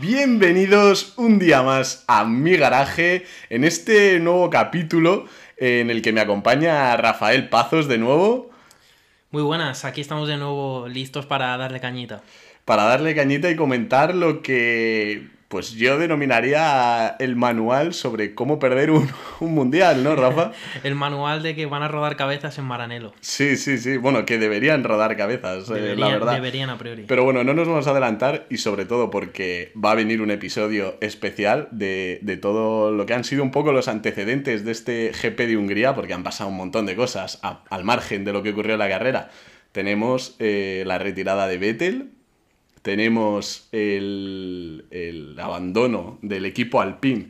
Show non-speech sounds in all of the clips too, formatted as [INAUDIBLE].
Bienvenidos un día más a mi garaje en este nuevo capítulo en el que me acompaña Rafael Pazos de nuevo. Muy buenas, aquí estamos de nuevo listos para darle cañita. Para darle cañita y comentar lo que pues yo denominaría el manual sobre cómo perder un, mundial, ¿no, Rafa? [LAUGHS] el manual de que van a rodar cabezas en Maranelo. Sí, sí, sí. Bueno, que deberían rodar cabezas, eh, la verdad. Deberían a priori. Pero bueno, no nos vamos a adelantar y sobre todo porque va a venir un episodio especial de, todo lo que han sido un poco los antecedentes de este GP de Hungría, porque han pasado un montón de cosas al margen de lo que ocurrió en la carrera. Tenemos eh, la retirada de Vettel, tenemos el, abandono del equipo Alpine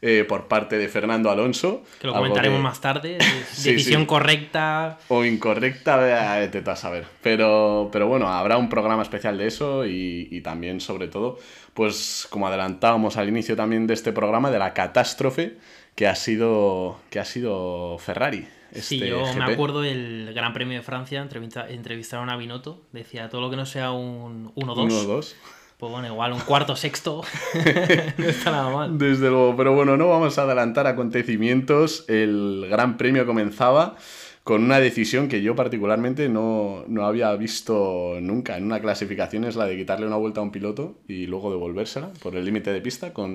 eh, por parte de Fernando Alonso. Que lo comentaremos más tarde. [LAUGHS] decisión correcta. O incorrecta, te vas a saber. Pero, pero bueno, habrá un programa especial de eso y, y, también, sobre todo, pues como adelantábamos al inicio también de este programa, de la catástrofe que ha sido, que ha sido Ferrari sí, este yo me acuerdo del Gran Premio de Francia, entrevista, entrevistaron a Binotto, decía todo lo que no sea un 1-2. Pues bueno, igual un cuarto, sexto, [LAUGHS] [LAUGHS] no está nada mal. Desde luego, pero bueno, no vamos a adelantar acontecimientos. El Gran Premio comenzaba con una decisión que yo particularmente no, había visto nunca en una clasificación, es la de quitarle una vuelta a un piloto y luego devolvérsela por el límite de pista con,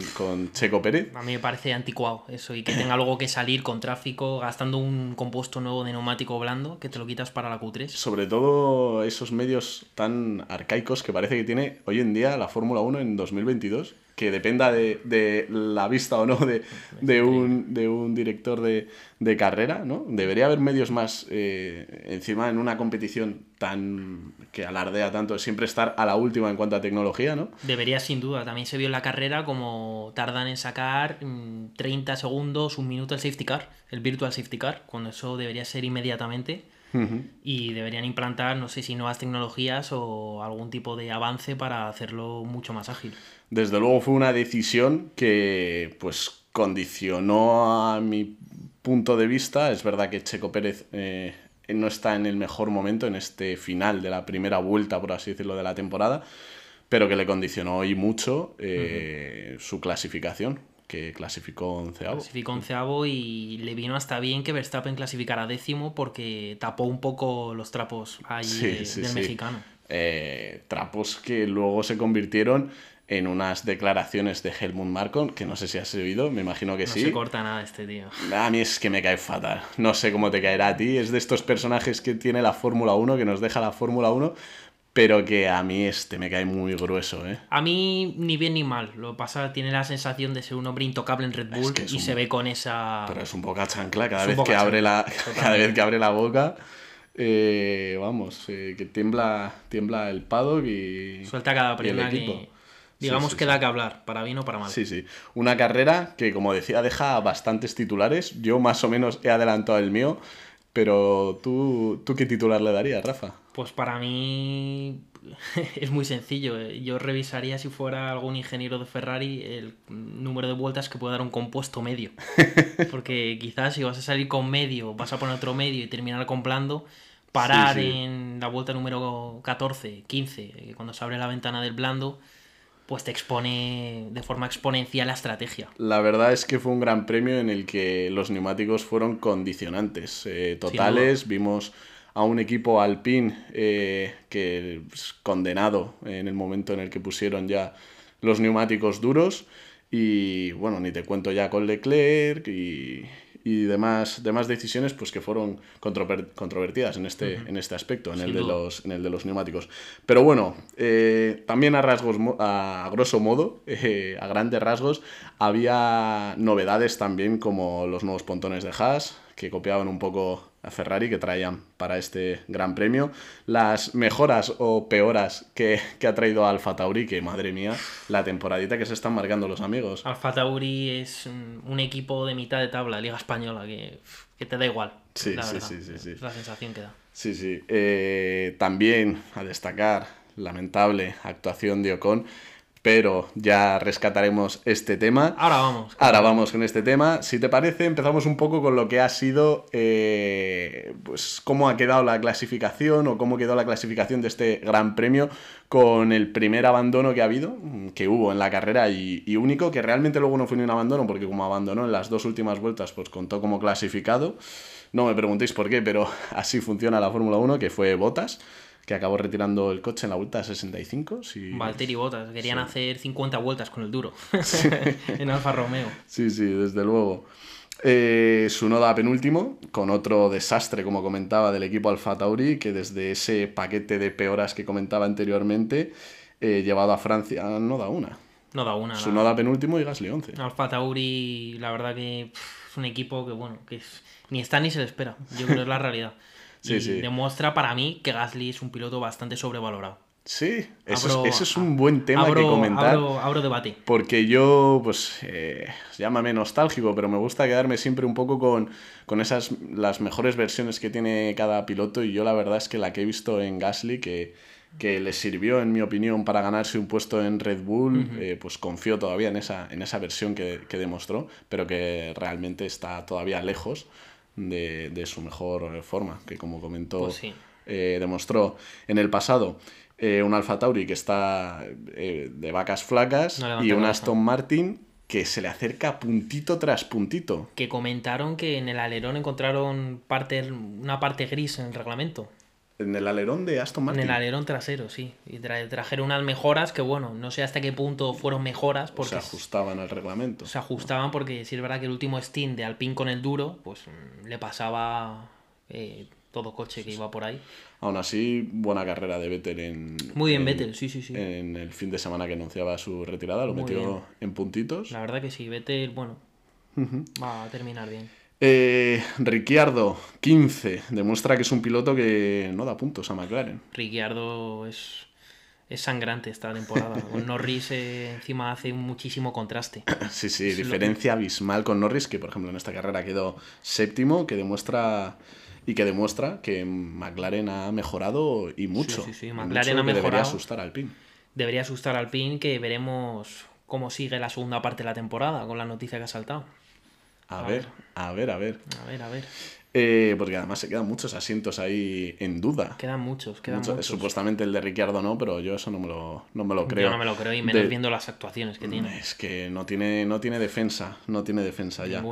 Checo Pérez. A mí me parece anticuado eso y que tenga luego que salir con tráfico gastando un compuesto nuevo de neumático blando que te lo quitas para la Q3. Sobre todo esos medios tan arcaicos que parece que tiene hoy en día la Fórmula 1 en 2022 que dependa de, la vista o no de, un, de un director de, carrera, ¿no? Debería haber medios más eh, encima en una competición tan que alardea tanto, siempre estar a la última en cuanto a tecnología, ¿no? Debería sin duda. También se vio en la carrera como tardan en sacar 30 mm, segundos, un minuto el safety car, el virtual safety car, cuando eso debería ser inmediatamente. Y deberían implantar, no sé si nuevas tecnologías o algún tipo de avance para hacerlo mucho más ágil desde luego fue una decisión que pues condicionó a mi punto de vista. Es verdad que Checo Pérez eh, no está en el mejor momento en este final de la primera vuelta, por así decirlo, de la temporada, pero que le condicionó hoy mucho eh, su clasificación que clasificó onceavo. Clasificó onceavo y le vino hasta bien que Verstappen clasificara décimo porque tapó un poco los trapos ahí del mexicano. Eh, trapos que luego se convirtieron en unas declaraciones de Helmut Marko, que no sé si has oído, me imagino que sí. No se corta nada este tío. A mí es que me cae fatal. No sé cómo te caerá a ti. Es de estos personajes que tiene la Fórmula 1, que nos deja la Fórmula 1, pero que a mí este me cae muy grueso, ¿eh? A mí ni bien ni mal. Lo que pasa, tiene la sensación de ser un hombre intocable en Red Bull y se ve con esa... Pero es un poco chancla [LAUGHS] cada, vez que, abre la, cada vez que abre la boca. Eh, vamos, eh, que tiembla, tiembla el paddock y... Suelta cada que Digamos que da que hablar, para bien o para mal. Sí, sí. Una carrera que, como decía, deja bastantes titulares. Yo más o menos he adelantado el mío, pero ¿tú, ¿tú qué titular le darías, Rafa? Pues para mí [LAUGHS] es muy sencillo. Yo revisaría si fuera algún ingeniero de Ferrari el número de vueltas que puede dar un compuesto medio. [LAUGHS] Porque quizás si vas a salir con medio, vas a poner otro medio y terminar comprando, parar en la vuelta número 14, 15, cuando se abre la ventana del blando pues te expone de forma exponencial la estrategia. La verdad es que fue un gran premio en el que los neumáticos fueron condicionantes eh, totales. Vimos a un equipo Alpine eh, que es condenado en el momento en el que pusieron ya los neumáticos duros. Y bueno, ni te cuento ya con Leclerc y, y demás, demás decisiones pues que fueron controvertidas en este, en este aspecto, en el, de los, en el de los neumáticos. Pero bueno, eh, también a rasgos, a, grosso modo, [LAUGHS] eh, a grandes rasgos, había novedades también como los nuevos pontones de Haas, que copiaban un poco a Ferrari que traían para este gran premio. Las mejoras o peoras que, ha traído Alfa Tauri, que madre mía, la temporadita que se están marcando los amigos. Alfa Tauri es un equipo de mitad de tabla, Liga Española, que, te da igual. Sí, sí, sí, sí, sí, la sensación que da. Sí, sí. Eh, también a destacar, lamentable actuación de Ocon pero ya rescataremos este tema. Ahora vamos. Ahora vamos con este tema. Si te parece, empezamos un poco con lo que ha sido, eh, pues cómo ha quedado la clasificación o cómo quedó la clasificación de este Gran Premio con el primer abandono que ha habido, que hubo en la carrera y, y único, que realmente luego no fue ni un abandono, porque como abandonó en las dos últimas vueltas, pues contó como clasificado. No me preguntéis por qué, pero [LAUGHS] así funciona la Fórmula 1, que fue Botas que acabó retirando el coche en la vuelta 65. Si... Valtteri Botas, querían hacer 50 vueltas con el duro [LAUGHS] [LAUGHS] en Alfa Romeo. Sí, sí, desde luego. Eh, Sunoda penúltimo, con otro desastre, como comentaba, del equipo Alfa Tauri, que desde ese paquete de peoras que comentaba anteriormente, eh, llevado a Francia, no da una. No da una. Sunoda penúltimo y Gasly 11. Alfa Tauri, la verdad que es un equipo que, bueno, que ni está ni se le espera. Yo creo que es la realidad y demuestra para mí que Gasly es un piloto bastante sobrevalorado. Sí, eso, es, un buen tema que comentar. Abro, debate. Porque yo, pues, eh, llámame nostálgico, pero me gusta quedarme siempre un poco con, con, esas, las mejores versiones que tiene cada piloto. Y yo la verdad es que la que he visto en Gasly, que, que le sirvió, en mi opinión, para ganarse un puesto en Red Bull, eh, pues confío todavía en esa, en esa versión que, que demostró, pero que realmente está todavía lejos de, su mejor forma, que como comentó, pues eh, demostró en el pasado. Eh, un Alfa Tauri que está eh, de vacas flacas y un Aston Martin que se le acerca puntito tras puntito. Que comentaron que en el alerón encontraron parte, una parte gris en el reglamento. En el alerón de Aston Martin. En el alerón trasero, sí. Y trajeron unas mejoras que, bueno, no sé hasta qué punto fueron mejoras. Porque se ajustaban al reglamento. Se ajustaban porque si es verdad que el último Steam de Alpine con el duro, pues mm, le pasaba eh, todo coche que iba por ahí. Aún así, buena carrera de Vettel en. Muy bien, Vettel, sí, sí, sí. En el fin de semana que anunciaba su retirada, lo metió en puntitos. La verdad que sí, Vettel, bueno, va a terminar bien. Eh, Ricciardo, 15. Demuestra que es un piloto que no da puntos a McLaren. Ricciardo es, es sangrante esta temporada. [LAUGHS] Con Norris eh, encima hace muchísimo contraste. [COUGHS] Sí, sí, diferencia abismal con Norris, que por ejemplo en esta carrera quedó séptimo, que demuestra y que demuestra que McLaren ha mejorado y mucho. Sí, sí, McLaren ha mejorado. Debería asustar al PIN. Debería asustar al PIN, que veremos cómo sigue la segunda parte de la temporada con la noticia que ha saltado. A, ver, a ver, a ver. A ver, a ver. Eh, porque además se quedan muchos asientos ahí en duda. Quedan muchos, quedan muchos. Supuestamente el de Ricciardo no, pero yo eso no me lo, no me lo creo. Yo no me lo creo y menos viendo las actuaciones que tiene. Es que no tiene, no tiene defensa, no tiene defensa ya.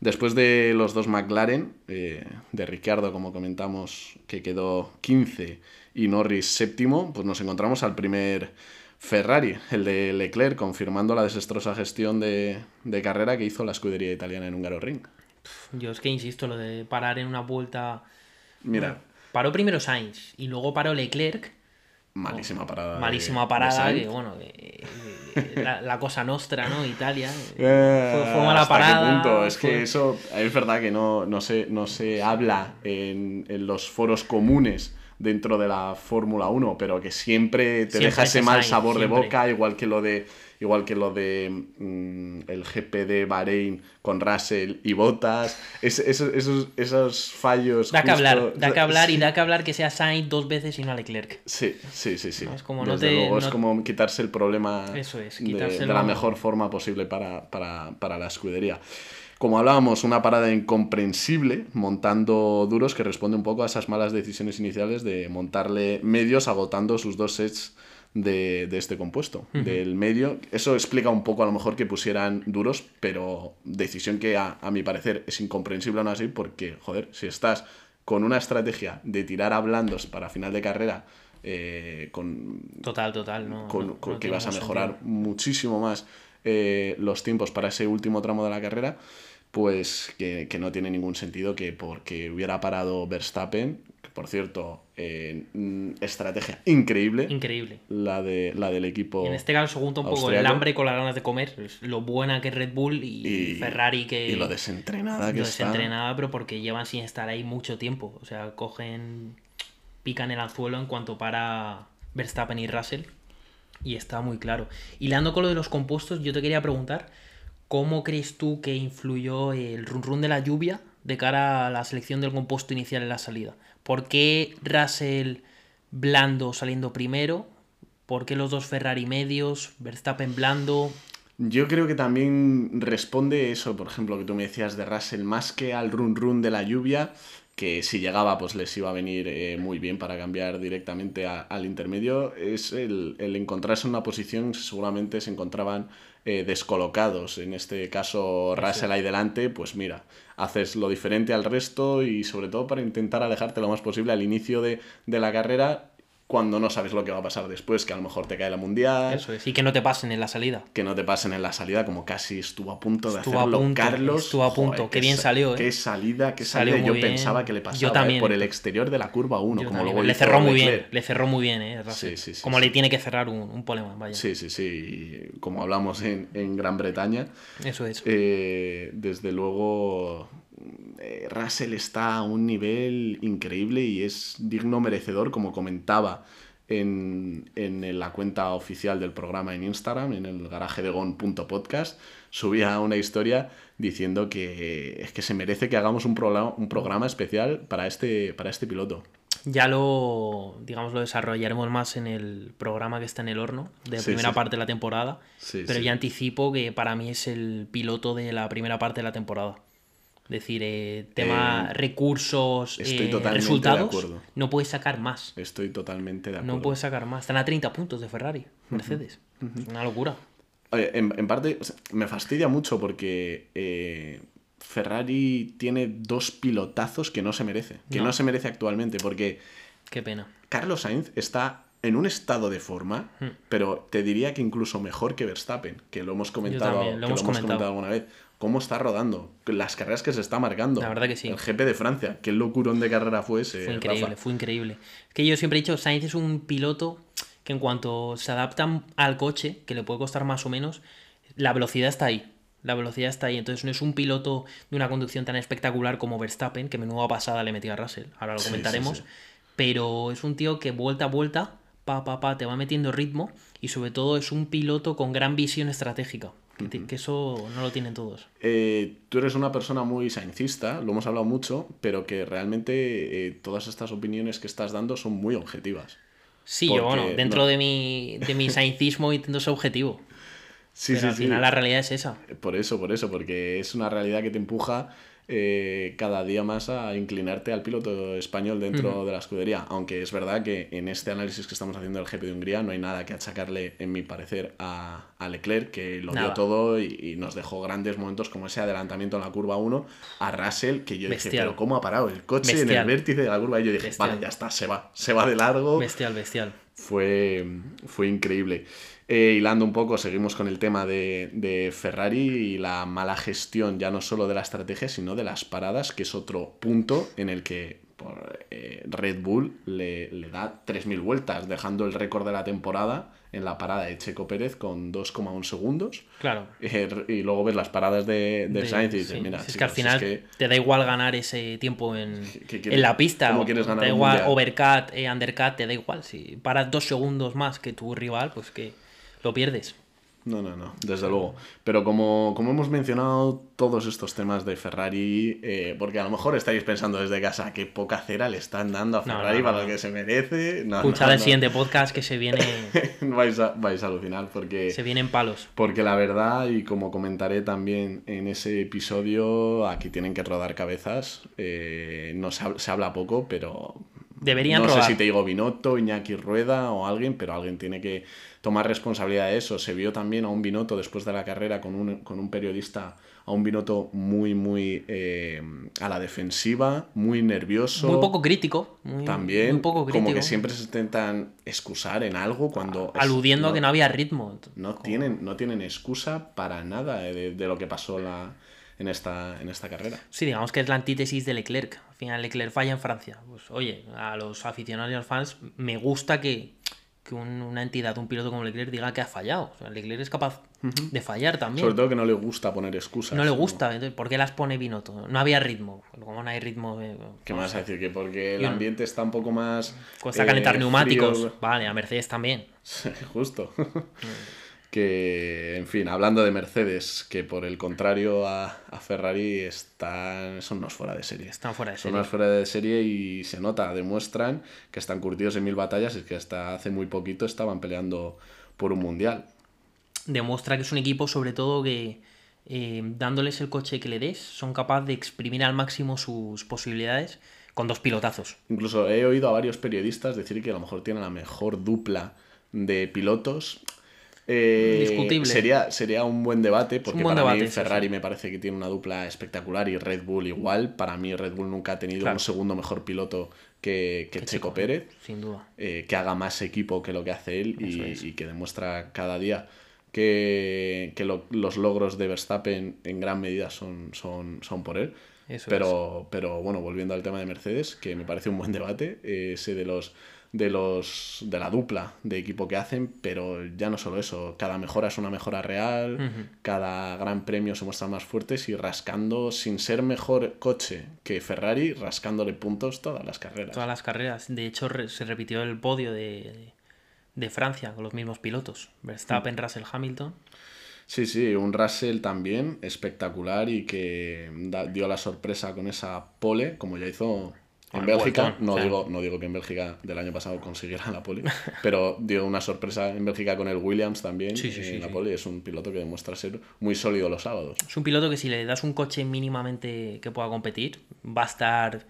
Después de los dos McLaren, eh, de Ricciardo, como comentamos, que quedó 15 y Norris séptimo, pues nos encontramos al primer Ferrari, el de Leclerc, confirmando la desastrosa gestión de, carrera que hizo la escudería italiana en Húngaro Ring. Yo es que insisto, lo de parar en una vuelta. Mira. paró primero Sainz y luego paró Leclerc. Malísima parada. Malísima parada, que bueno, la, cosa nostra, ¿no? Italia. [LAUGHS] Eh, fue, mala parada. Es que eso es verdad que no, no, se, no se habla en, en los foros comunes dentro de la Fórmula 1, pero que siempre te deja ese mal sabor de boca, igual que lo de igual que lo de mm, el GP de Bahrein con Russell y Bottas, esos, esos, fallos. Da que hablar, da que hablar y da que hablar que sea Sainz dos veces y no Leclerc. Sí, sí, sí, sí. Es como, es como quitarse el problema de, la mejor forma posible para, para, para la escudería como hablábamos, una parada incomprensible, montando duros, que responde un poco a esas malas decisiones iniciales de montarle medios agotando sus dos sets de, este compuesto. Del medio, eso explica un poco a lo mejor que pusieran duros, pero decisión que a, mi parecer es incomprensible aún así, porque, joder, si estás con una estrategia de tirar a blandos para final de carrera, eh, con... Total, total, ¿no? Con, que vas a mejorar muchísimo más eh, los tiempos para ese último tramo de la carrera, pues que, no tiene ningún sentido que porque hubiera parado Verstappen, que por cierto, eh, estrategia increíble. Increíble. La, de, la del equipo. en este caso se junta un poco el hambre con las ganas de comer. lo buena que es Red Bull y, Ferrari que. Y lo desentrenada que lo desentrenada, pero porque llevan sin estar ahí mucho tiempo. O sea, cogen. pican el anzuelo en cuanto para Verstappen y Russell. Y está muy claro. Y leando con lo de los compuestos, yo te quería preguntar ¿Cómo crees tú que influyó el run run de la lluvia de cara a la selección del compuesto inicial en la salida? ¿Por qué Russell blando saliendo primero? ¿Por qué los dos Ferrari medios? Verstappen blando. Yo creo que también responde eso, por ejemplo, que tú me decías de Russell, más que al run run de la lluvia, que si llegaba pues les iba a venir eh, muy bien para cambiar directamente al intermedio, es el, encontrarse en una posición, seguramente se encontraban eh, descolocados. En este caso, Russell ahí delante, pues mira, haces lo diferente al resto y sobre todo para intentar alejarte lo más posible al inicio de, de la carrera cuando no sabes lo que va a pasar después, que a lo mejor te cae la mundial. Eso es, y que no te pasen en la salida. Que no te pasen en la salida, como casi estuvo a punto de hacerlo Carlos. Estuvo a punto, qué bien salió, ¿eh? Qué salida, qué salida. Yo pensaba que le pasaba ¿eh? por el exterior de la curva 1, como luego Le cerró muy bien, le cerró muy bien, ¿eh? Sí, sí, sí, como le tiene que cerrar un, un polema, vaya. Sí, sí, sí. Como hablamos en, en Gran Bretaña. Eso es. Eh, desde luego Russell está a un nivel increíble y es digno merecedor, como comentaba en, la cuenta oficial del programa en Instagram, en el garaje de gon.podcast, subía una historia diciendo que es que se merece que hagamos un, programa, un programa especial para este, para este piloto. Ya lo, digamos, lo desarrollaremos más en el programa que está en el horno, de la primera parte de la temporada. pero ya anticipo que para mí es el piloto de la primera parte de la temporada decir, eh, tema eh, recursos, eh, resultados, no puedes sacar más. Estoy totalmente de acuerdo. No puedes sacar más. Están a 30 puntos de Ferrari, Mercedes. Es una locura. en, en, parte me fastidia mucho porque Ferrari tiene dos pilotazos que no se merece. Que no, se merece actualmente porque... Qué pena. Carlos Sainz está en un estado de forma, hmm. pero te diría que incluso mejor que Verstappen, que lo hemos comentado, lo hemos comentado alguna vez cómo está rodando, las carreras que se está marcando. La verdad que sí. El GP de Francia, qué locurón de carrera fue ese. Fue increíble, fue increíble. Es que yo siempre he dicho, Sainz es un piloto que en cuanto se adapta al coche, que le puede costar más o menos, la velocidad está ahí. La velocidad está ahí. Entonces no es un piloto de una conducción tan espectacular como Verstappen, que menuda pasada le metió a Russell. Ahora lo comentaremos. Pero es un tío que vuelta a vuelta, pa, pa, pa, te va metiendo ritmo. Y sobre todo es un piloto con gran visión estratégica. Que, eso no lo tienen todos. Eh, tú eres una persona muy saincista, lo hemos hablado mucho, pero que realmente eh, todas estas opiniones que estás dando son muy objetivas. Sí, yo, bueno, dentro de mi, de mi saincismo intento ser objetivo. [LAUGHS] Sí, pero sí, al final la realidad es esa. Por eso, por eso, porque es una realidad que te empuja eh, cada día más a inclinarte al piloto español dentro de la escudería. Aunque es verdad que en este análisis que estamos haciendo del GP de Hungría no hay nada que achacarle, en mi parecer, a, Leclerc, que lo dio todo y, nos dejó grandes momentos como ese adelantamiento en la curva 1 a Russell, que yo dije, pero ¿cómo ha parado el coche en el vértice de la curva? Y yo dije, vale, ya está, se va, se va de largo. Bestial, bestial. Fue, fue increíble. Eh, hilando un poco, seguimos con el tema de, Ferrari y la mala gestión ya no solo de la estrategia, sino de las paradas, que es otro punto en el que eh, Red Bull le, le da 3.000 vueltas, dejando el récord de la temporada en la parada de Checo Pérez con 2,1 segundos. Claro. Eh, y luego ves las paradas de, Sainz y dices, mira, es que al final te da igual ganar ese tiempo en, [LAUGHS] en la pista. ¿Cómo quieres ganar te da igual overcut, undercut, te da igual. Si paras dos segundos más que tu rival, pues que lo pierdes. No, no, no, desde luego. Pero como, como hemos mencionado todos estos temas de Ferrari, eh, porque a lo mejor estáis pensando desde casa qué poca cera le están dando a Ferrari para lo que se merece. Escuchad el siguiente podcast que se viene. [LAUGHS] vais, a, vais a alucinar porque. Se vienen palos. Porque la verdad, y como comentaré también en ese episodio, aquí tienen que rodar cabezas. Eh, no se, se habla poco, pero Deberían no sé si te digo Binotto, Iñaki Rueda o alguien, pero alguien tiene que tomar responsabilidad de eso. Se vio también a un Binotto después de la carrera con un, con un periodista, a un Binotto muy, muy eh, a la defensiva, muy nervioso. Muy poco crítico. también, como que siempre se intentan excusar en algo cuando... Aludiendo a que no había ritmo. No tienen, no tienen excusa para nada de, de lo que pasó la en esta, en esta carrera. Sí, digamos que es la antítesis de Leclerc. Al final Leclerc falla en Francia. Pues oye, a los aficionados y a los fans me gusta que, que una entidad, un piloto como Leclerc diga que ha fallado. O sea, Leclerc es capaz de fallar también. Sobre todo que no le gusta poner excusas. No le gusta, entonces, ¿por qué las pone Binotto? No había ritmo. Como no hay ritmo. Eh, ¿Qué más decir? Que porque el ambiente está un poco más. Cuesta calentar eh, neumáticos. Vale, a Mercedes también. [LAUGHS] Justo. Que, en fin, hablando de Mercedes, que por el contrario a, Ferrari están, son unos fuera de serie. Están fuera de serie. Son unos fuera de serie y se nota, demuestran que están curtidos en mil batallas y que hasta hace muy poquito estaban peleando por un mundial. Demuestra que es un equipo sobre todo que eh, dándoles el coche que le des son capaces de exprimir al máximo sus posibilidades con dos pilotazos. Incluso he oído a varios periodistas decir que a lo mejor tienen la mejor dupla de pilotos eh, Discutible. Sería, sería un buen debate, porque para mí Ferrari me parece que tiene una dupla espectacular y Red Bull igual. Para mí Red Bull nunca ha tenido un segundo mejor piloto que, Checo Pérez. Sin duda. Eh, que haga más equipo que lo que hace él y, que demuestra cada día que, los logros de Verstappen en gran medida son, son, son por él. pero, pero bueno, volviendo al tema de Mercedes, que me parece un buen debate, eh, ese de los de los de la dupla de equipo que hacen, pero ya no solo eso, cada mejora es una mejora real, cada gran premio se muestran más fuertes y rascando sin ser mejor coche que Ferrari, rascándole puntos todas las carreras. Todas las carreras, de hecho se repitió el podio de, de Francia con los mismos pilotos, Verstappen, mm. Russell, Hamilton. Sí, sí, un Russell también espectacular y que dio la sorpresa con esa pole, como ya hizo en Bélgica, no, digo, no digo que en Bélgica del año pasado consiguiera la pole, [LAUGHS] pero dio una sorpresa en Bélgica con el Williams también sí, sí, en la pole. Es un piloto que demuestra ser muy sólido los sábados. Es un piloto que si le das un coche mínimamente que pueda competir, va a estar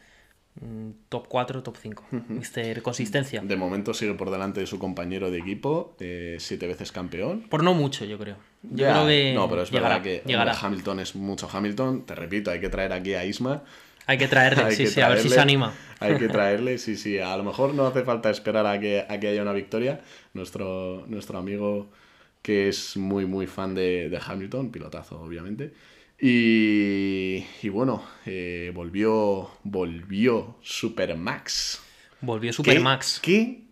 mm, top 4, top 5. Mister Consistencia. De momento sigue por delante de su compañero de equipo, eh, siete veces campeón. Por no mucho, yo creo. Yo creo que no, pero es verdad que Hamilton es mucho Hamilton. Te repito, hay que traer aquí a Isma hay que traerle, [LAUGHS] sí, sí, a ver si se anima. [LAUGHS] Hay que [LAUGHS] traerle, sí, sí. A lo mejor no hace falta esperar a que, a que haya una victoria. Nuestro, nuestro amigo que es muy, muy fan de, Hamilton, pilotazo, obviamente. Y, y bueno, eh, volvió, volvió Supermax. Volvió Supermax. ¿Qué, ¿Qué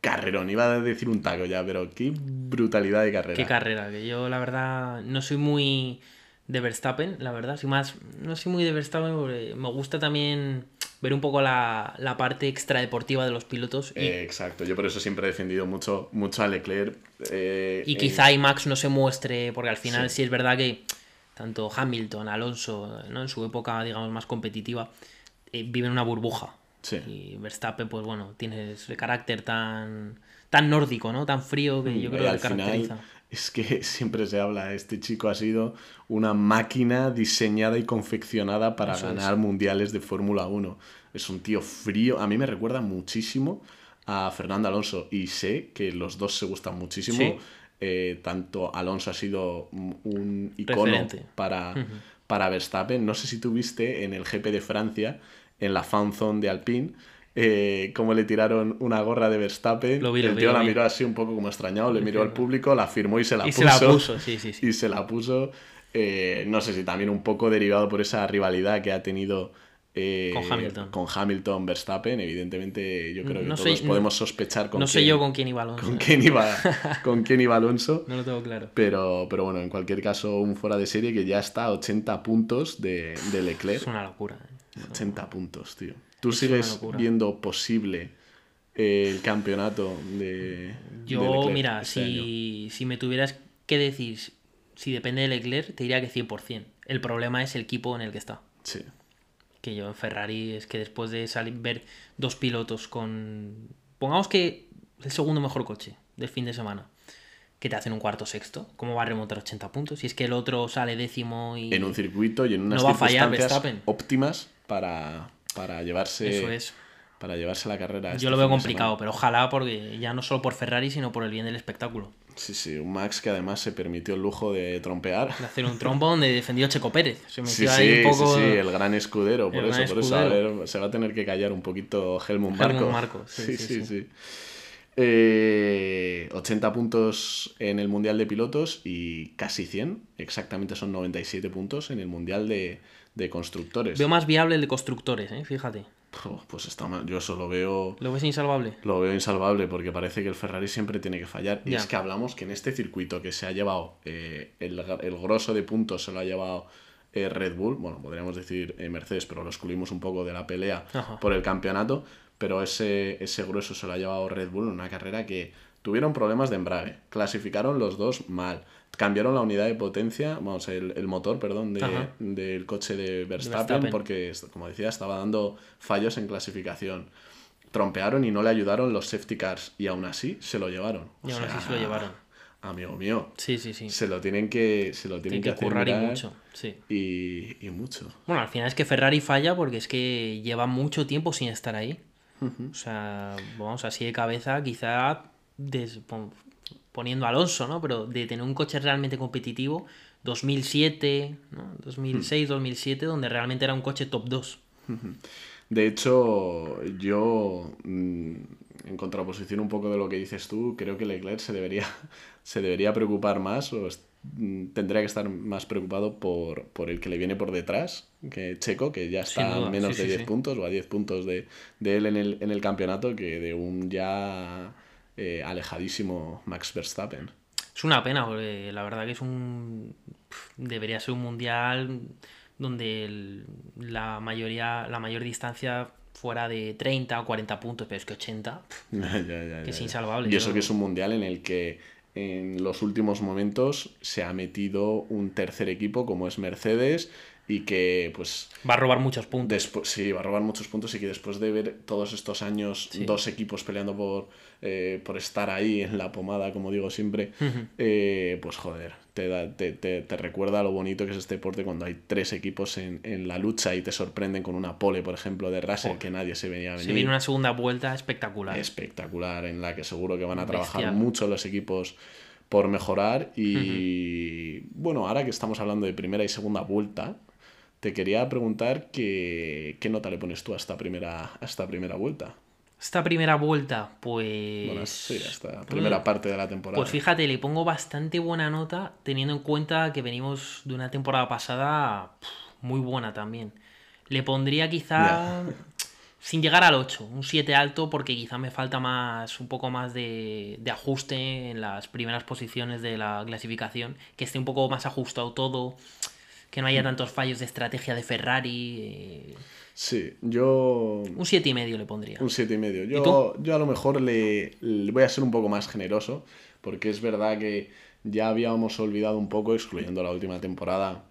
carrerón? Iba a decir un taco ya, pero qué brutalidad de carrera. Qué carrera, que yo la verdad no soy muy de Verstappen, la verdad. Soy más, no soy muy de Verstappen porque me gusta también ver un poco la, la parte extradeportiva de los pilotos. Eh, exacto, yo por eso siempre he defendido mucho, mucho a Leclerc. Eh, y quizá y Max no se muestre, porque al final sí. es verdad que tanto Hamilton, Alonso, ¿no? en su época, digamos, más competitiva, eh, viven una burbuja. Y Verstappen, pues bueno, tiene ese carácter tan, tan nórdico, ¿no? Tan frío que mm, yo creo que le caracteriza es que [LAUGHS] siempre se habla, este chico ha sido una máquina diseñada y confeccionada para ganar mundiales de Fórmula 1. Es un tío frío, a mí me recuerda muchísimo a Fernando Alonso y sé que los dos se gustan muchísimo. Eh, tanto Alonso ha sido un icono para, para Verstappen. No sé si tuviste en el GP de Francia, en la fan zone de Alpine, eh, como le tiraron una gorra de Verstappen. el tío la miró así un poco como extrañado, le miró al público, la firmó y se la puso. Se la puso sí, sí, Y se la puso. Eh, no sé si también un poco derivado por esa rivalidad que ha tenido eh, con Hamilton. Verstappen, evidentemente yo creo que todos podemos sospechar con No sé yo con quién iba Alonso. Con quién iba, [LAUGHS] con quién iba Alonso. No lo tengo claro. Pero, pero bueno, en cualquier caso, un fuera de serie que ya está a 80 puntos de, de Leclerc. Es una locura. 80 puntos, tío. ¿Tú sigues viendo posible el campeonato de. Yo, mira, este si, si, me tuvieras que decir si depende de Leclerc, te diría que 100%. El problema es el equipo en el que está. Sí. Que yo en Ferrari es que después de salir, ver dos pilotos con. Pongamos que el segundo mejor coche del fin de semana que te hacen un cuarto sexto. ¿Cómo va a remontar 80 puntos? Si es que el otro sale décimo y. En un circuito y en unas circunstancias óptimas para, para llevarse. Para llevarse la carrera. Yo lo veo complicado, pero ojalá porque ya no solo por Ferrari, sino por el bien del espectáculo. Sí, sí, un Max que además se permitió el lujo de trompear. De hacer un trompo donde defendió Checo Pérez. sí, sí, sí, el gran escudero, por eso, por eso se va a tener que callar un poquito Helmut Marco. Helmut Marco, [LAUGHS] sí, sí, sí. 80 eh, puntos en el Mundial de Pilotos y casi 100, exactamente son 97 puntos en el Mundial de, de constructores. Veo más viable el de constructores, ¿eh? fíjate. pues está mal. Yo eso lo veo. ¿Lo ves insalvable? Lo veo insalvable porque parece que el Ferrari siempre tiene que fallar. Y es que hablamos que en este circuito que se ha llevado eh, el, el grosso de puntos se lo ha llevado eh, Red Bull, bueno, podríamos decir Mercedes, pero lo excluimos un poco de la pelea por el campeonato. Pero ese, ese grueso se lo ha llevado Red Bull en una carrera que tuvieron problemas de embrague, clasificaron los dos mal, cambiaron la unidad de potencia, vamos, el, el motor, perdón, de, del coche de Verstappen, Verstappen. porque, como decía, estaba dando fallos en clasificación. Trompearon y no le ayudaron los safety cars, y aún así se lo llevaron. O Y aún así se lo llevaron. Amigo mío, Sí, sí, sí. se lo tienen que, se lo tienen Tiene que hacer currar y mucho. Sí. Y, y mucho. Bueno, al final es que Ferrari falla porque es que lleva mucho tiempo sin estar ahí. O sea, vamos, así de cabeza, quizá des- poniendo a Alonso, ¿no? Pero de tener un coche realmente competitivo, 2007, ¿no? 2006, 2007, donde realmente era un coche top 2. De hecho, yo, mm, en contraposición un poco de lo que dices tú, creo que Leclerc se debería, [LAUGHS] se debería preocupar más o mm, tendría que estar más preocupado por, por el que le viene por detrás, que Checo, que ya está duda, a menos sí, de sí, 10 sí. puntos o a 10 puntos de, de él en el, en el campeonato, que de un ya eh, alejadísimo Max Verstappen. Es una pena, porque la verdad que es un. Debería ser un mundial donde el- la mayoría, la mayor distancia fuera de 30 o 40 puntos, pero es que 80. [LAUGHS] pf, Ya, ya, ya, Que es insalvable, Y eso que es un mundial en el que en los últimos momentos se ha metido un tercer equipo como es Mercedes y que pues Va a robar muchos puntos. sí va a robar muchos puntos y que después de ver todos estos años Sí. dos equipos peleando por, eh, por estar ahí en la pomada como digo siempre eh, pues joder te, da- te, te- te recuerda lo bonito que es este deporte cuando hay tres equipos en, en la lucha y te sorprenden con una pole por ejemplo de Russell que nadie se venía a venir Se viene una segunda vuelta espectacular. espectacular en la que seguro que van a trabajar Bestial. mucho los equipos por mejorar y bueno, ahora que estamos hablando de primera y segunda vuelta, te quería preguntar que, qué nota le pones tú a esta primera, a esta primera vuelta. Esta primera vuelta, pues. Bueno, sí, esta primera parte de la temporada. Pues fíjate, le pongo bastante buena nota, teniendo en cuenta que venimos de una temporada pasada muy buena también. Le pondría quizá, [LAUGHS] sin llegar al 8, un 7 alto, porque quizá me falta más, un poco más de, de ajuste en las primeras posiciones de la clasificación, que esté un poco más ajustado todo, que no Mm. haya tantos fallos de estrategia de Ferrari. eh, Sí, yo un 7 y medio le pondría. Un siete y medio. ¿Y Yo, yo a lo mejor le, le voy a ser un poco más generoso, porque es verdad que ya habíamos olvidado un poco, excluyendo la última temporada,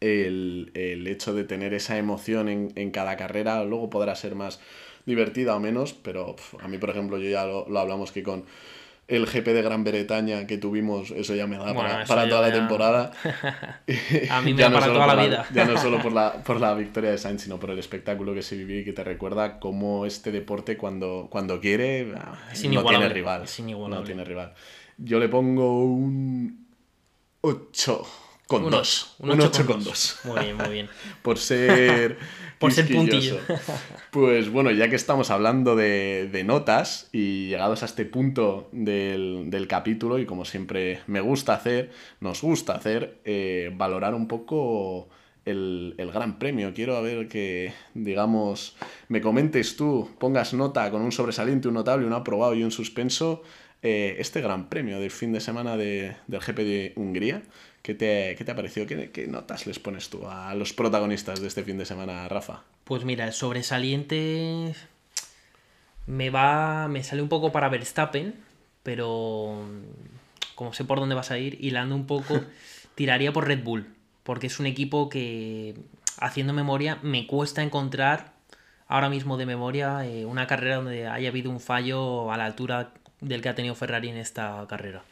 el, el hecho de tener esa emoción en, en cada carrera. Luego podrá ser más divertida o menos, pero a mí, por ejemplo, yo ya lo, lo hablamos que con el GP de Gran Bretaña que tuvimos, eso ya me da Bueno, para, ya- toda la temporada. [LAUGHS] A mí me da para toda la vida. Ya no solo por la, [LAUGHS] por la victoria de Sainz, sino por el espectáculo que se vivió y que te recuerda cómo este deporte cuando, cuando quiere ah, no tiene rival. No tiene rival. Yo le pongo un 8 con Un 2. ocho, Un ocho 8 con con dos. 2. Muy bien, muy bien. [LAUGHS] Por ser... [LAUGHS] Por ser quisquilloso. [LAUGHS] Pues bueno, ya que estamos hablando de, de notas y llegados a este punto del, del capítulo, y como siempre me gusta hacer, nos gusta hacer, eh, valorar un poco el, el gran premio. Quiero a ver que, digamos, me comentes tú, pongas nota con un sobresaliente, un notable, un aprobado y un suspenso, eh, este gran premio del fin de semana de- del GP de Hungría. ¿Qué te, qué te ha parecido? ¿Qué, ¿Qué notas les pones tú a los protagonistas de este fin de semana, Rafa? Pues mira, el sobresaliente me va, me sale un poco para Verstappen, pero como sé por dónde vas a ir, hilando un poco, [LAUGHS] tiraría por Red Bull, porque es un equipo que, haciendo memoria, me cuesta encontrar ahora mismo de memoria eh, una carrera donde haya habido un fallo a la altura del que ha tenido Ferrari en esta carrera.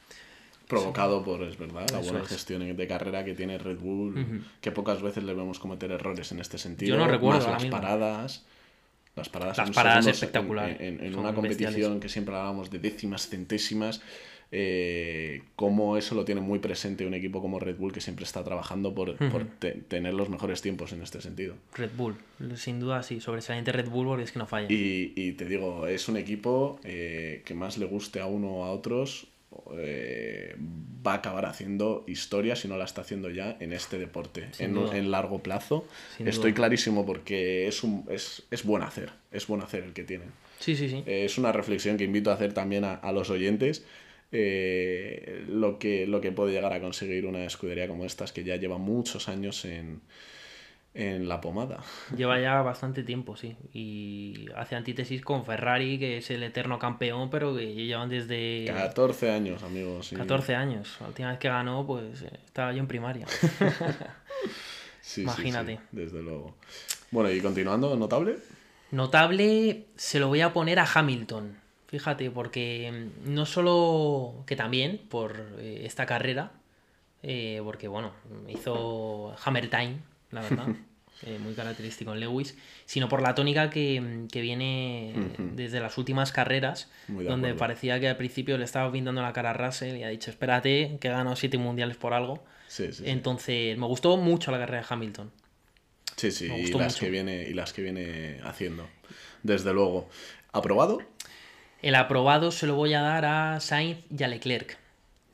Provocado por, es verdad, la Eso buena es. gestión de carrera que tiene Red Bull, que pocas veces le vemos cometer errores en este sentido. Yo no recuerdo Más las paradas. Las paradas, Las paradas espectaculares, En, en- en son una competición bestiales. que siempre hablábamos de décimas, centésimas. Eh, cómo eso lo tiene muy presente un equipo como Red Bull que siempre está trabajando por, por te- tener los mejores tiempos en este sentido. Red Bull, sin duda sí, sobresaliente Red Bull porque es que no falla. Y, y te digo, es un equipo eh, que más le guste a uno o a otros, eh, va a acabar haciendo historia si no la está haciendo ya en este deporte, en, en largo plazo. Sin Estoy duda. clarísimo porque es, un, es, es buen hacer, es buen hacer el que tienen. Sí, sí, sí. Eh, es una reflexión que invito a hacer también a, a los oyentes. Eh, lo, que, lo que puede llegar a conseguir una escudería como estas que ya lleva muchos años en, en la pomada. [LAUGHS] Lleva ya bastante tiempo, sí. Y hace antítesis con Ferrari, que es el eterno campeón, pero que llevan desde... 14 años, amigos. 14 años. La última vez que ganó, pues eh, estaba yo en primaria. [LAUGHS] Imagínate. desde luego. Bueno, y continuando, notable. Notable se lo voy a poner a Hamilton. Fíjate, porque no solo que también por eh, esta carrera, eh, porque bueno, hizo Hammer Time, la verdad, [LAUGHS] eh, muy característico en Lewis, sino por la tónica que, viene desde las últimas carreras, donde parecía que al principio le estaba pintando la cara a Russell y ha dicho, espérate, que he ganado siete mundiales por algo. Entonces, me gustó mucho la carrera de Hamilton. Sí, sí, y las, que viene, y las que viene haciendo, desde luego. ¿Aprobado? El aprobado se lo voy a dar a Sainz y a Leclerc.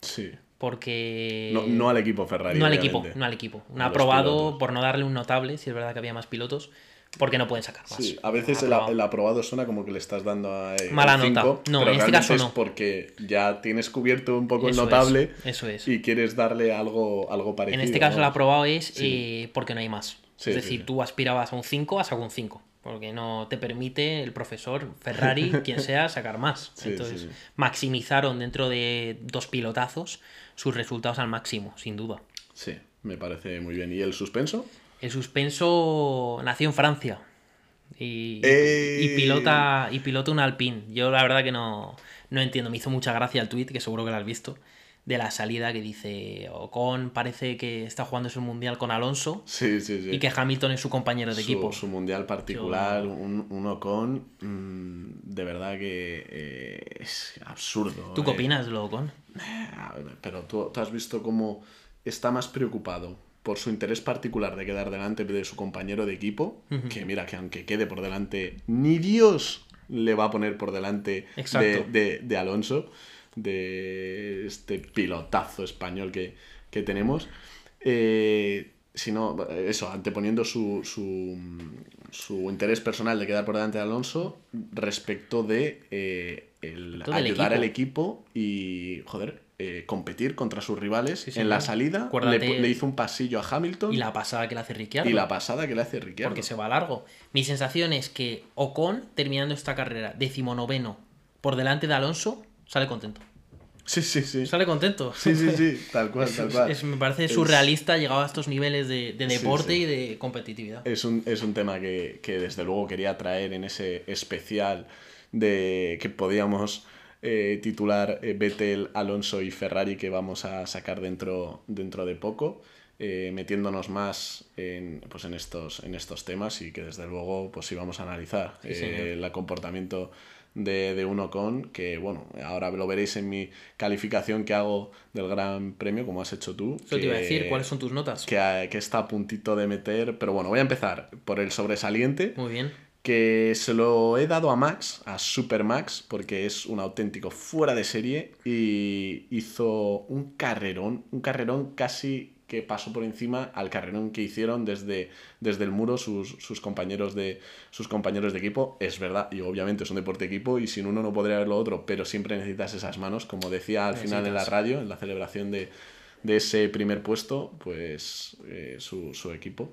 Sí porque... No, al equipo Ferrari. No al equipo, no al equipo. Un aprobado por no darle un notable, si es verdad que había más pilotos, porque no pueden sacar más. Sí, a veces el aprobado. suena como que le estás dando a... Eh, Mala nota. no, en este caso es no. porque ya tienes cubierto un poco el notable eso es. y quieres darle algo, algo parecido. En este caso el aprobado es eh, porque no hay más. es decir, tú aspirabas a un 5, has a un 5 porque no te permite el profesor Ferrari, quien [LAUGHS] sea, sacar más. Entonces, maximizaron dentro de dos pilotazos sus resultados al máximo, sin duda. Sí, me parece muy bien. ¿Y el suspenso? El suspenso nació en Francia y, y pilota y pilota un Alpine. Yo la verdad que no, no entiendo, me hizo mucha gracia el tweet, que seguro que lo has visto de la salida que dice Ocon parece que está jugando su mundial con Alonso sí, sí, sí. y que Hamilton es su compañero de equipo. Su mundial particular, un, Ocon mm, de verdad que eh, es absurdo. ¿Tú qué eh. opinas de lo Ocon? Pero tú, has visto cómo está más preocupado por su interés particular de quedar delante de su compañero de equipo, que mira que aunque quede por delante, ni Dios le va a poner por delante de, de Alonso de este pilotazo español que, tenemos. Eh, sino, eso, anteponiendo su, su, interés personal de quedar por delante de Alonso respecto de eh, el ayudar al equipo y, joder, eh, competir contra sus rivales. en la salida le, hizo un pasillo a Hamilton. Y la pasada que le hace Ricciardo. Y la pasada que le hace Ricciardo. Porque se va largo. Mi sensación es que Ocon, terminando esta carrera, decimonoveno por delante de Alonso, sale contento. Sí, sí, sí. Sale contento. Sí, sí, sí, [LAUGHS] tal cual, tal cual. me parece surrealista llegado a estos niveles de, deporte y de competitividad. Es un, es un tema que, desde luego quería traer en ese especial de que podíamos eh, titular eh, Vettel, Alonso y Ferrari que vamos a sacar dentro, dentro de poco. Eh, metiéndonos más en, pues en, estos, en estos temas y que desde luego pues íbamos a analizar el comportamiento de, de uno con, que bueno, ahora lo veréis en mi calificación que hago del Gran Premio, como has hecho tú. Eso te iba a decir, ¿cuáles son tus notas? Que, que está a puntito de meter, pero bueno, voy a empezar por el sobresaliente. Muy bien. Que se lo he dado a Max, a Super Max, porque es un auténtico fuera de serie y hizo un carrerón, un carrerón casi que pasó por encima al carrerón que hicieron desde, desde el muro sus, sus, compañeros de, sus compañeros de equipo. Es verdad, y obviamente es un deporte equipo y sin uno no podría haber lo otro, pero siempre necesitas esas manos, como decía al final de la radio, en la celebración de, ese primer puesto, pues eh, su, equipo.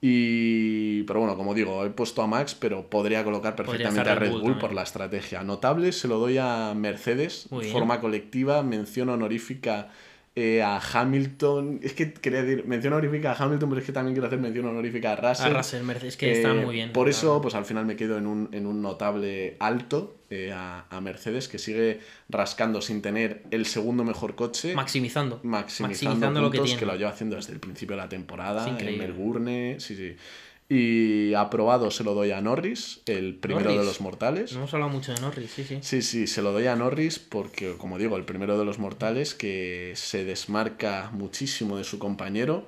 Y, pero bueno, como digo, he puesto a Max, pero podría colocar perfectamente a Red Bull, por la estrategia. Notable se lo doy a Mercedes, forma colectiva, mención honorífica eh, a Hamilton. Es que quería decir mención honorífica a Hamilton, pero es que también quiero hacer mención honorífica a Russell. A Russell, es que está muy bien. Por eso, pues al final me quedo en un, en un notable alto eh, a, Mercedes, que sigue rascando sin tener el segundo mejor coche. Maximizando. Maximizando, lo que, tiene. que lo lleva haciendo desde el principio de la temporada. En Melbourne, sí, sí. Y aprobado se lo doy a Norris, el primero de los mortales. No hemos hablado mucho de Norris, sí, sí. Sí, sí, se lo doy a Norris porque, como digo, el primero de los mortales que se desmarca muchísimo de su compañero.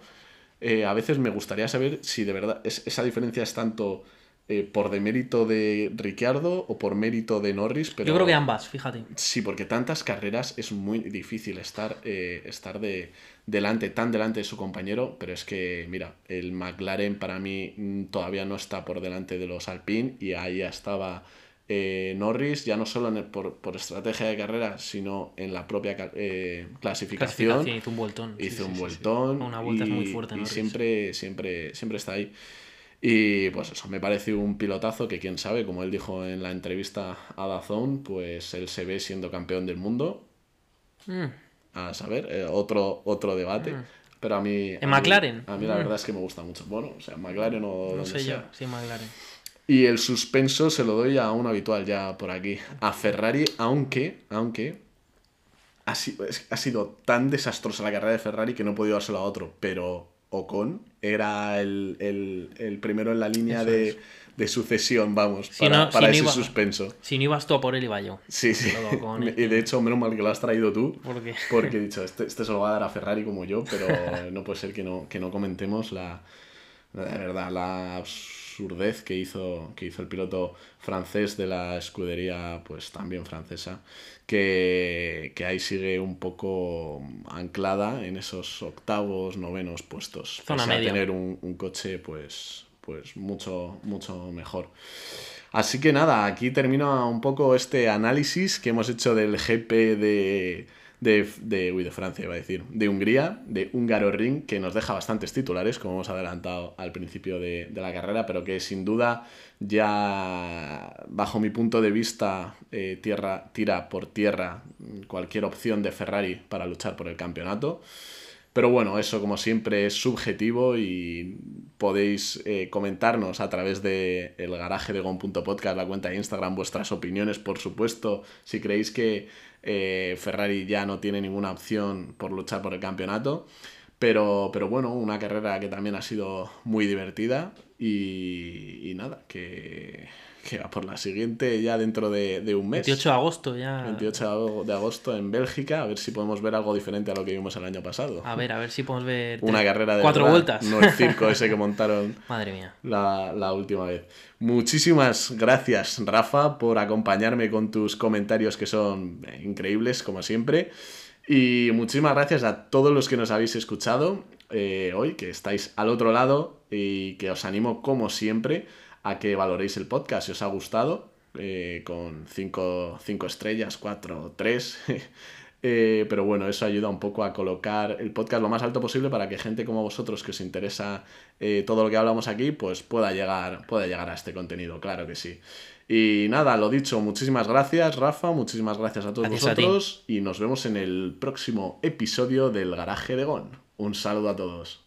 Eh, a veces me gustaría saber si de verdad esa diferencia es tanto eh, por demérito de Ricciardo o por mérito de Norris. Pero, Yo creo que ambas, fíjate. Sí, porque tantas carreras es muy difícil estar, eh, estar de, delante, tan delante de su compañero, pero es que, mira, el McLaren para mí mm, todavía no está por delante de los Alpine y ahí estaba eh, Norris, ya no solo por, estrategia de carrera, sino en la propia eh, clasificación, hizo un vueltón. Hizo un vueltón. Una vuelta y, muy fuerte. Y siempre, siempre, siempre está ahí. Y pues eso, me parece un pilotazo que quién sabe, como él dijo en la entrevista a Dazón, pues él se ve siendo campeón del mundo. Mm. A saber, eh, otro, otro debate. Mm. Pero a mí. ¿En McLaren? a mí la mm. verdad es que me gusta mucho. Bueno, o sea, McLaren o. No sé yo, sí, McLaren. Y el suspenso se lo doy a un habitual ya por aquí, a Ferrari, aunque, aunque ha sido, ha sido tan desastrosa la carrera de Ferrari que no he podido dárselo a otro, pero Ocon era el, primero en la línea de, sucesión, vamos, para, ese suspenso. Si no ibas tú a por él, iba yo. Sí, sí. [LAUGHS] y de hecho, menos mal que lo has traído tú. Porque he [LAUGHS] dicho, este, este, se lo va a dar a Ferrari como yo, pero no puede ser que no, que no comentemos la, de verdad, la absurdez que hizo, que hizo el piloto francés de la escudería, pues también francesa, que, ahí sigue un poco anclada en esos octavos, novenos puestos. Zona a tener un, un, coche, pues, pues mucho, mucho mejor. Así que nada, aquí termina un poco este análisis que hemos hecho del GP de de, de, de Francia, iba a decir, de Hungría, de Húngaro Ring, que nos deja bastantes titulares, como hemos adelantado al principio de, la carrera, pero que sin duda ya, bajo mi punto de vista, eh, tierra, tira por tierra cualquier opción de Ferrari para luchar por el campeonato. Pero bueno, eso como siempre es subjetivo y podéis eh, comentarnos a través de el garaje de gon.podcast, la cuenta de Instagram, vuestras opiniones, por supuesto. Si creéis que eh, Ferrari ya no tiene ninguna opción por luchar por el campeonato. Pero, pero bueno, una carrera que también ha sido muy divertida y, y nada, que, que va por la siguiente ya dentro de, un mes. 28 de agosto ya. 28 de agosto en Bélgica, a ver si podemos ver algo diferente a lo que vimos el año pasado. A ver, a ver si podemos ver... Una carrera de... Cuatro vueltas. No el circo ese que montaron. [LAUGHS] Madre mía. La, la última vez. Muchísimas gracias, Rafa, por acompañarme con tus comentarios que son increíbles, como siempre. Y muchísimas gracias a todos los que nos habéis escuchado eh, hoy, que estáis al otro lado y que os animo, como siempre, a que valoréis el podcast si os ha gustado, eh, con 5 estrellas, 4, 3. [LAUGHS] Eh, pero bueno, eso ayuda un poco a colocar el podcast lo más alto posible para que gente como vosotros que os interesa eh, todo lo que hablamos aquí, pues pueda llegar, pueda llegar a este contenido, claro que sí. Y nada, lo dicho, muchísimas gracias Rafa, muchísimas gracias a todos vosotros y nos vemos en el próximo episodio del Garaje de Gon. Un saludo a todos.